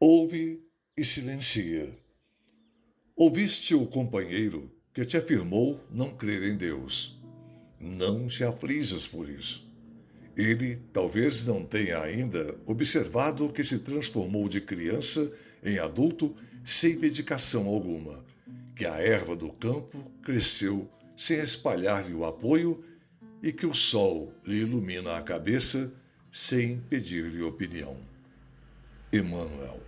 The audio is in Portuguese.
Ouve e silencia. Ouviste o companheiro que te afirmou não crer em Deus. Não te aflijas por isso. Ele talvez não tenha ainda observado que se transformou de criança em adulto sem medicação alguma, que a erva do campo cresceu sem espalhar-lhe o apoio e que o sol lhe ilumina a cabeça sem pedir-lhe opinião. Emmanuel